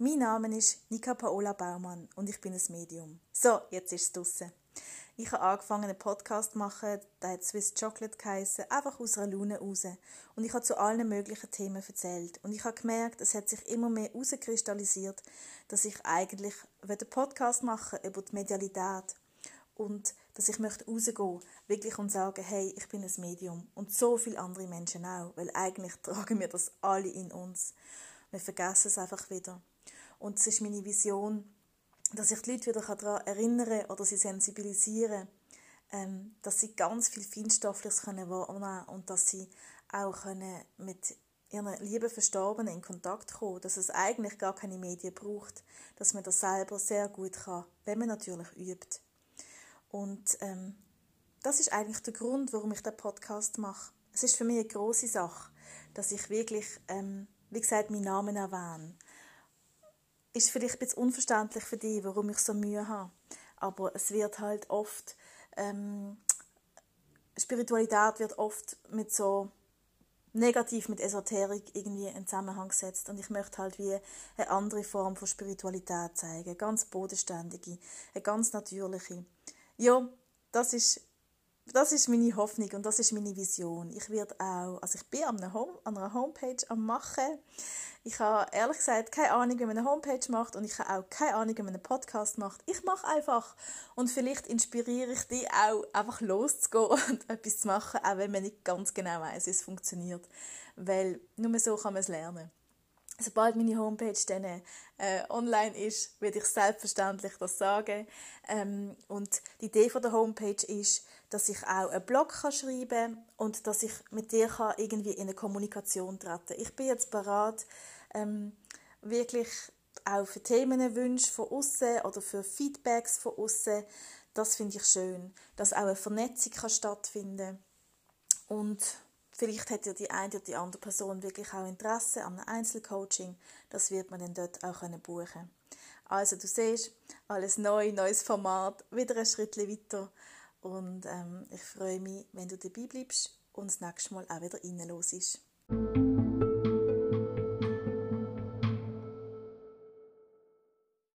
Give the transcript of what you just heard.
Mein Name ist Nika Paola Baumann und ich bin ein Medium. So, jetzt ist es draussen. Ich habe angefangen, einen Podcast zu machen, der hat Swiss Chocolate geheissen, einfach aus einer Laune raus. Und ich habe zu allen möglichen Themen erzählt. Und ich habe gemerkt, es hat sich immer mehr herauskristallisiert, dass ich eigentlich einen Podcast machen über die Medialität und dass ich möchte rausgehen, wirklich und sagen, hey, ich bin ein Medium und so viele andere Menschen auch, weil eigentlich tragen wir das alle in uns. Wir vergessen es einfach wieder. Und es ist meine Vision, dass ich die Leute wieder daran erinnern oder sie sensibilisieren ähm, dass sie ganz viel Feinstoffliches können wahrnehmen und dass sie auch können mit ihren lieben Verstorbenen in Kontakt kommen, dass es eigentlich gar keine Medien braucht, dass man das selber sehr gut kann, wenn man natürlich übt. Und ähm, das ist eigentlich der Grund, warum ich den Podcast mache. Es ist für mich eine große Sache, dass ich wirklich, ähm, wie gesagt, meinen Namen erwähne ist vielleicht ein unverständlich für dich, warum ich so Mühe habe. Aber es wird halt oft, ähm, Spiritualität wird oft mit so negativ mit Esoterik irgendwie in Zusammenhang gesetzt und ich möchte halt wie eine andere Form von Spiritualität zeigen, eine ganz bodenständige, eine ganz natürliche. Ja, das ist das ist meine Hoffnung und das ist meine Vision. Ich werde auch, also ich bin an einer, Home, an einer Homepage am machen. Ich habe ehrlich gesagt keine Ahnung, wie man eine Homepage macht und ich habe auch keine Ahnung, wie man einen Podcast macht. Ich mache einfach und vielleicht inspiriere ich dich auch, einfach loszugehen und etwas zu machen, auch wenn man nicht ganz genau weiß, wie es funktioniert. Weil nur so kann man es lernen sobald meine Homepage dann äh, online ist, werde ich selbstverständlich das sagen. Ähm, und die Idee von der Homepage ist, dass ich auch einen Blog kann schreiben kann und dass ich mit dir kann irgendwie in eine Kommunikation treten Ich bin jetzt bereit, ähm, wirklich auch für Themenwünsche von außen oder für Feedbacks von außen. Das finde ich schön, dass auch eine Vernetzung kann stattfinden und Vielleicht hat ja die eine oder die andere Person wirklich auch Interesse an einem Einzelcoaching. Das wird man dann dort auch buchen können Also du siehst, alles neu, neues Format, wieder ein Schritt weiter. Und ähm, ich freue mich, wenn du dabei bleibst und das nächste Mal auch wieder reinlos ist.